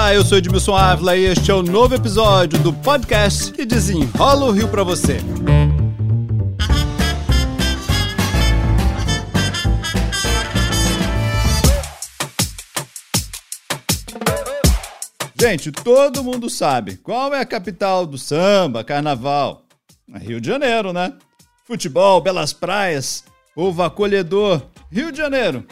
Olá, eu sou Edmilson Ávila e este é o novo episódio do podcast que desenrola o Rio para você. Gente, todo mundo sabe qual é a capital do samba, carnaval. É Rio de Janeiro, né? Futebol, belas praias, povo acolhedor. Rio de Janeiro.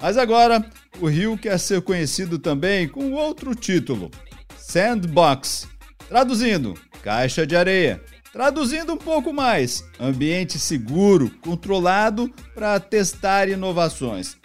Mas agora, o Rio quer ser conhecido também com outro título: Sandbox. Traduzindo, caixa de areia. Traduzindo um pouco mais, ambiente seguro, controlado para testar inovações.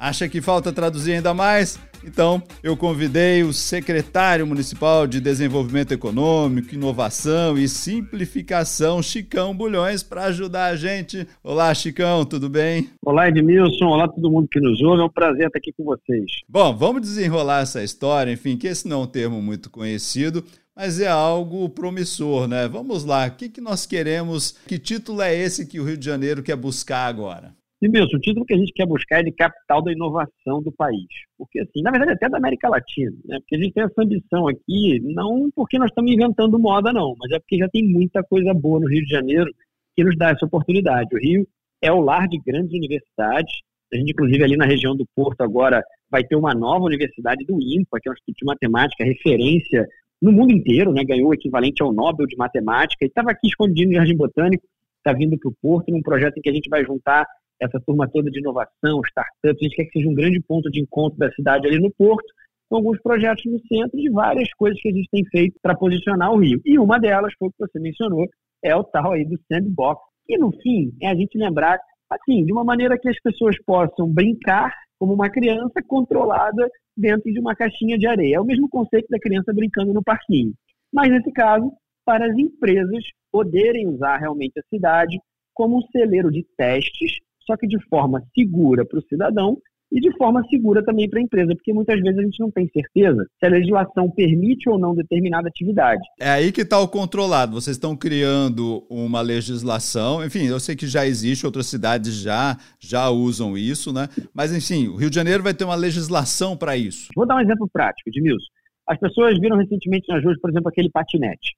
Acha que falta traduzir ainda mais? Então, eu convidei o secretário municipal de Desenvolvimento Econômico, Inovação e Simplificação, Chicão Bulhões, para ajudar a gente. Olá, Chicão, tudo bem? Olá, Edmilson. Olá, todo mundo que nos ouve. É um prazer estar aqui com vocês. Bom, vamos desenrolar essa história, enfim, que esse não é um termo muito conhecido, mas é algo promissor, né? Vamos lá, o que, que nós queremos? Que título é esse que o Rio de Janeiro quer buscar agora? E mesmo, o título que a gente quer buscar é de capital da inovação do país. Porque, assim, na verdade, até da América Latina, né? Porque a gente tem essa ambição aqui, não porque nós estamos inventando moda, não, mas é porque já tem muita coisa boa no Rio de Janeiro que nos dá essa oportunidade. O Rio é o lar de grandes universidades. A gente, inclusive, ali na região do Porto agora vai ter uma nova universidade do INPA, que é um Instituto de Matemática, referência no mundo inteiro, né? Ganhou o equivalente ao Nobel de Matemática e estava aqui escondido no Jardim Botânico, está vindo para o Porto num projeto em que a gente vai juntar essa turma toda de inovação, startups, a gente quer que seja um grande ponto de encontro da cidade ali no Porto, com alguns projetos no centro de várias coisas que a gente tem feito para posicionar o Rio. E uma delas foi o que você mencionou, é o tal aí do sandbox. E no fim, é a gente lembrar, assim, de uma maneira que as pessoas possam brincar como uma criança controlada dentro de uma caixinha de areia. É o mesmo conceito da criança brincando no parquinho. Mas nesse caso, para as empresas poderem usar realmente a cidade como um celeiro de testes só que de forma segura para o cidadão e de forma segura também para a empresa, porque muitas vezes a gente não tem certeza se a legislação permite ou não determinada atividade. É aí que está o controlado. Vocês estão criando uma legislação, enfim, eu sei que já existe, outras cidades já, já usam isso, né? Mas, enfim, o Rio de Janeiro vai ter uma legislação para isso. Vou dar um exemplo prático, Edmilson. As pessoas viram recentemente nas ruas, por exemplo, aquele patinete.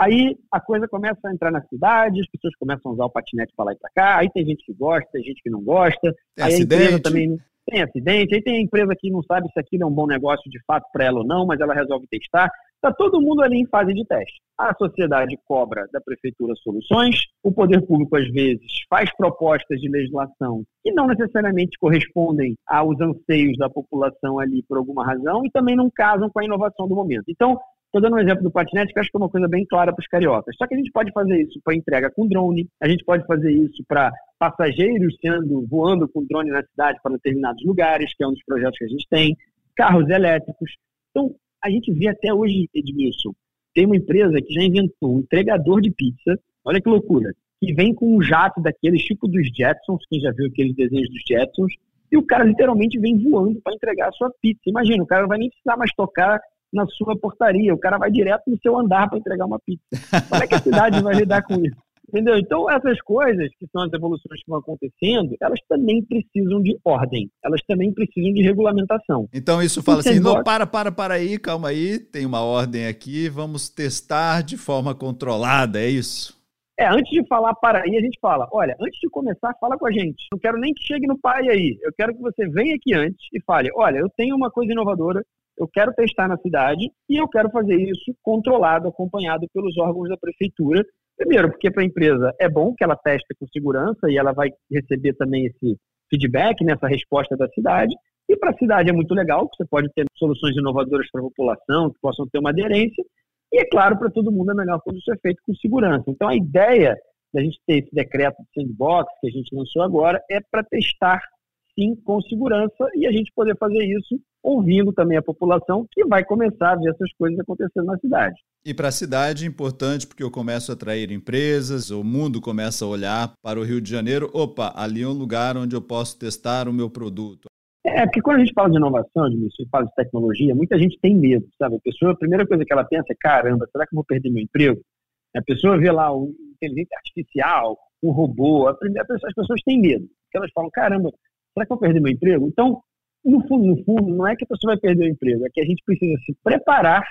Aí a coisa começa a entrar na cidade, as pessoas começam a usar o patinete para lá e para cá, aí tem gente que gosta, tem gente que não gosta, tem aí acidente. a empresa também tem acidente, aí tem a empresa que não sabe se aquilo é um bom negócio de fato para ela ou não, mas ela resolve testar. Está todo mundo ali em fase de teste. A sociedade cobra da prefeitura soluções, o poder público, às vezes, faz propostas de legislação que não necessariamente correspondem aos anseios da população ali por alguma razão e também não casam com a inovação do momento. Então, Estou dando um exemplo do patinete, que acho que é uma coisa bem clara para os cariocas. Só que a gente pode fazer isso para entrega com drone, a gente pode fazer isso para passageiros sendo voando com drone na cidade para determinados lugares, que é um dos projetos que a gente tem, carros elétricos. Então, a gente vê até hoje, Edmilson, tem uma empresa que já inventou um entregador de pizza, olha que loucura, que vem com um jato daqueles tipo dos Jetsons, quem já viu aqueles desenhos dos Jetsons, e o cara literalmente vem voando para entregar a sua pizza. Imagina, o cara não vai nem precisar mais tocar na sua portaria. O cara vai direto no seu andar para entregar uma pizza. Como é que a cidade vai lidar com isso? Entendeu? Então, essas coisas, que são as evoluções que vão acontecendo, elas também precisam de ordem, elas também precisam de regulamentação. Então, isso fala assim: não, para, para, para aí, calma aí, tem uma ordem aqui, vamos testar de forma controlada, é isso? É, antes de falar para aí, a gente fala: olha, antes de começar, fala com a gente. Não quero nem que chegue no pai aí. Eu quero que você venha aqui antes e fale: olha, eu tenho uma coisa inovadora, eu quero testar na cidade e eu quero fazer isso controlado, acompanhado pelos órgãos da prefeitura. Primeiro, porque para a empresa é bom que ela teste com segurança e ela vai receber também esse feedback nessa resposta da cidade. E para a cidade é muito legal, que você pode ter soluções inovadoras para a população, que possam ter uma aderência. E é claro, para todo mundo é melhor quando isso é feito com segurança. Então a ideia da gente ter esse decreto de sandbox que a gente lançou agora é para testar sim com segurança e a gente poder fazer isso ouvindo também a população que vai começar a ver essas coisas acontecendo na cidade. E para a cidade, importante porque eu começo a atrair empresas, o mundo começa a olhar para o Rio de Janeiro, opa, ali é um lugar onde eu posso testar o meu produto. É, porque quando a gente fala de inovação, de fala de tecnologia, muita gente tem medo, sabe? A pessoa, a primeira coisa que ela pensa é, caramba, será que eu vou perder meu emprego? A pessoa vê lá o inteligência artificial, o robô, a primeira, as pessoas têm medo, porque elas falam, caramba, será que eu vou perder meu emprego? Então, no fundo, no fundo, não é que a pessoa vai perder o emprego, é que a gente precisa se preparar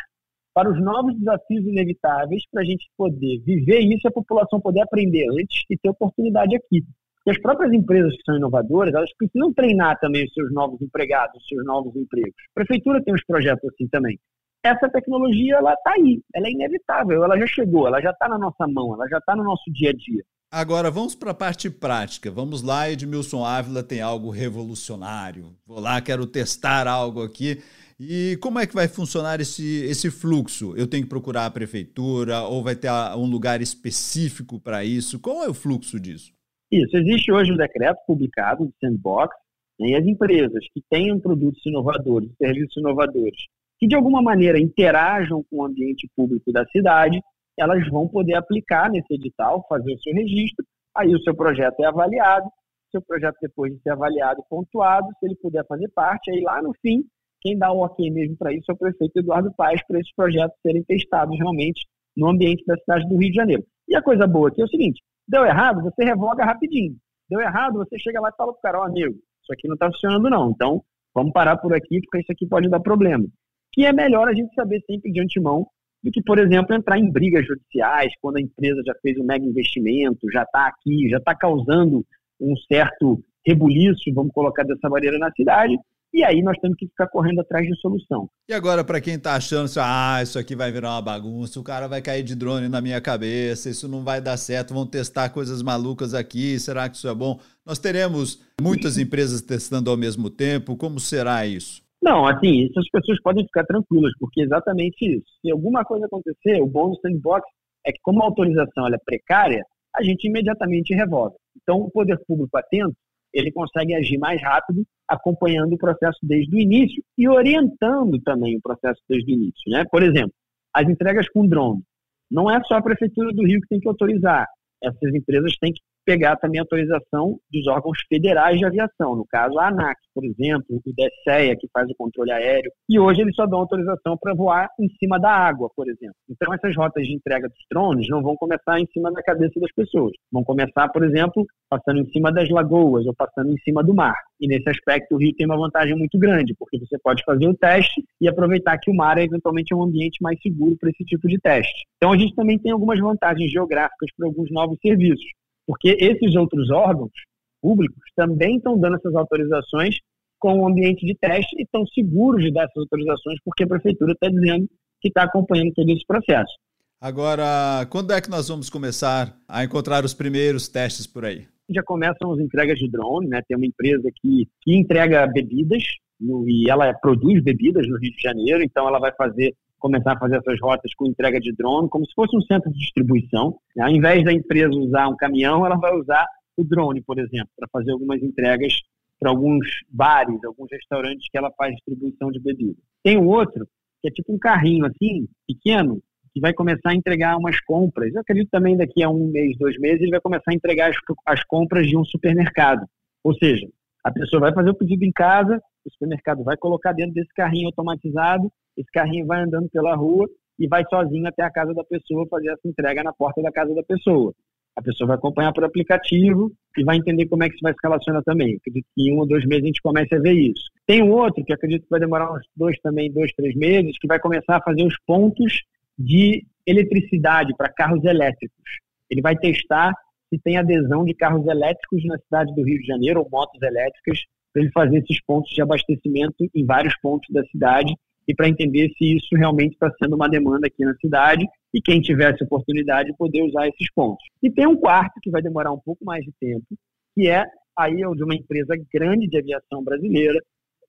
para os novos desafios inevitáveis para a gente poder viver isso e a população poder aprender antes e ter oportunidade aqui. E as próprias empresas que são inovadoras, elas precisam treinar também os seus novos empregados, os seus novos empregos. A prefeitura tem uns projetos assim também. Essa tecnologia, ela está aí, ela é inevitável, ela já chegou, ela já está na nossa mão, ela já está no nosso dia a dia. Agora vamos para a parte prática. Vamos lá, Edmilson Ávila tem algo revolucionário. Vou lá, quero testar algo aqui. E como é que vai funcionar esse, esse fluxo? Eu tenho que procurar a prefeitura ou vai ter um lugar específico para isso? Qual é o fluxo disso? Isso, existe hoje um decreto publicado do Sandbox né, e as empresas que tenham produtos inovadores, serviços inovadores, que de alguma maneira interajam com o ambiente público da cidade, elas vão poder aplicar nesse edital, fazer o seu registro, aí o seu projeto é avaliado, seu projeto depois de ser avaliado, pontuado, se ele puder fazer parte, aí lá no fim, quem dá o ok mesmo para isso é o prefeito Eduardo Paes, para esses projetos serem testados realmente no ambiente da cidade do Rio de Janeiro. E a coisa boa aqui é o seguinte, deu errado, você revoga rapidinho. Deu errado, você chega lá e fala para o cara, ó oh, amigo, isso aqui não está funcionando não, então vamos parar por aqui, porque isso aqui pode dar problema. Que é melhor a gente saber sempre de antemão do que, por exemplo, entrar em brigas judiciais quando a empresa já fez um mega investimento, já está aqui, já está causando um certo rebuliço, vamos colocar dessa maneira, na cidade, e aí nós temos que ficar correndo atrás de solução. E agora, para quem está achando, assim, ah, isso aqui vai virar uma bagunça, o cara vai cair de drone na minha cabeça, isso não vai dar certo, vão testar coisas malucas aqui, será que isso é bom? Nós teremos muitas empresas testando ao mesmo tempo, como será isso? Não, assim, essas pessoas podem ficar tranquilas, porque é exatamente isso. Se alguma coisa acontecer, o bom do sandbox é que, como a autorização é precária, a gente imediatamente revoga. Então, o poder público atento, ele consegue agir mais rápido, acompanhando o processo desde o início e orientando também o processo desde o início. Né? Por exemplo, as entregas com drone. Não é só a Prefeitura do Rio que tem que autorizar. Essas empresas têm que pegar também a autorização dos órgãos federais de aviação, no caso a ANAC, por exemplo, o DSEA, que faz o controle aéreo, e hoje eles só dão autorização para voar em cima da água, por exemplo. Então essas rotas de entrega dos drones não vão começar em cima da cabeça das pessoas, vão começar, por exemplo, passando em cima das lagoas ou passando em cima do mar. E nesse aspecto o Rio tem uma vantagem muito grande, porque você pode fazer o teste e aproveitar que o mar é eventualmente um ambiente mais seguro para esse tipo de teste. Então a gente também tem algumas vantagens geográficas para alguns novos serviços. Porque esses outros órgãos públicos também estão dando essas autorizações com o ambiente de teste e estão seguros de dar essas autorizações, porque a prefeitura está dizendo que está acompanhando todo esse processo. Agora, quando é que nós vamos começar a encontrar os primeiros testes por aí? Já começam as entregas de drone, né? Tem uma empresa que, que entrega bebidas no, e ela produz bebidas no Rio de Janeiro, então ela vai fazer começar a fazer essas rotas com entrega de drone, como se fosse um centro de distribuição. Né? Ao invés da empresa usar um caminhão, ela vai usar o drone, por exemplo, para fazer algumas entregas para alguns bares, alguns restaurantes que ela faz distribuição de bebidas. Tem um outro que é tipo um carrinho assim, pequeno, que vai começar a entregar umas compras. Eu acredito também daqui a um mês, dois meses, ele vai começar a entregar as, as compras de um supermercado. Ou seja, a pessoa vai fazer o pedido em casa, o supermercado vai colocar dentro desse carrinho automatizado, esse carrinho vai andando pela rua e vai sozinho até a casa da pessoa fazer essa entrega na porta da casa da pessoa. A pessoa vai acompanhar por aplicativo e vai entender como é que isso vai se relacionar também. Acredito que em um ou dois meses a gente comece a ver isso. Tem um outro que acredito que vai demorar uns dois também, dois, três meses, que vai começar a fazer os pontos de eletricidade para carros elétricos. Ele vai testar se tem adesão de carros elétricos na cidade do Rio de Janeiro ou motos elétricas para ele fazer esses pontos de abastecimento em vários pontos da cidade e para entender se isso realmente está sendo uma demanda aqui na cidade e quem tivesse oportunidade poder usar esses pontos. E tem um quarto que vai demorar um pouco mais de tempo, que é aí de uma empresa grande de aviação brasileira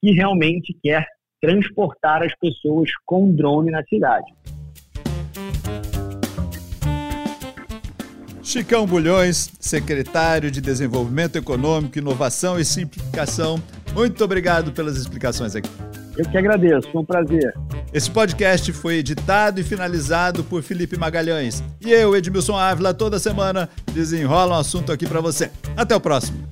que realmente quer transportar as pessoas com drone na cidade. Chicão Bulhões, secretário de Desenvolvimento Econômico, Inovação e Simplificação, muito obrigado pelas explicações aqui. Eu que agradeço, foi um prazer. Esse podcast foi editado e finalizado por Felipe Magalhães. E eu, Edmilson Ávila, toda semana desenrola um assunto aqui para você. Até o próximo.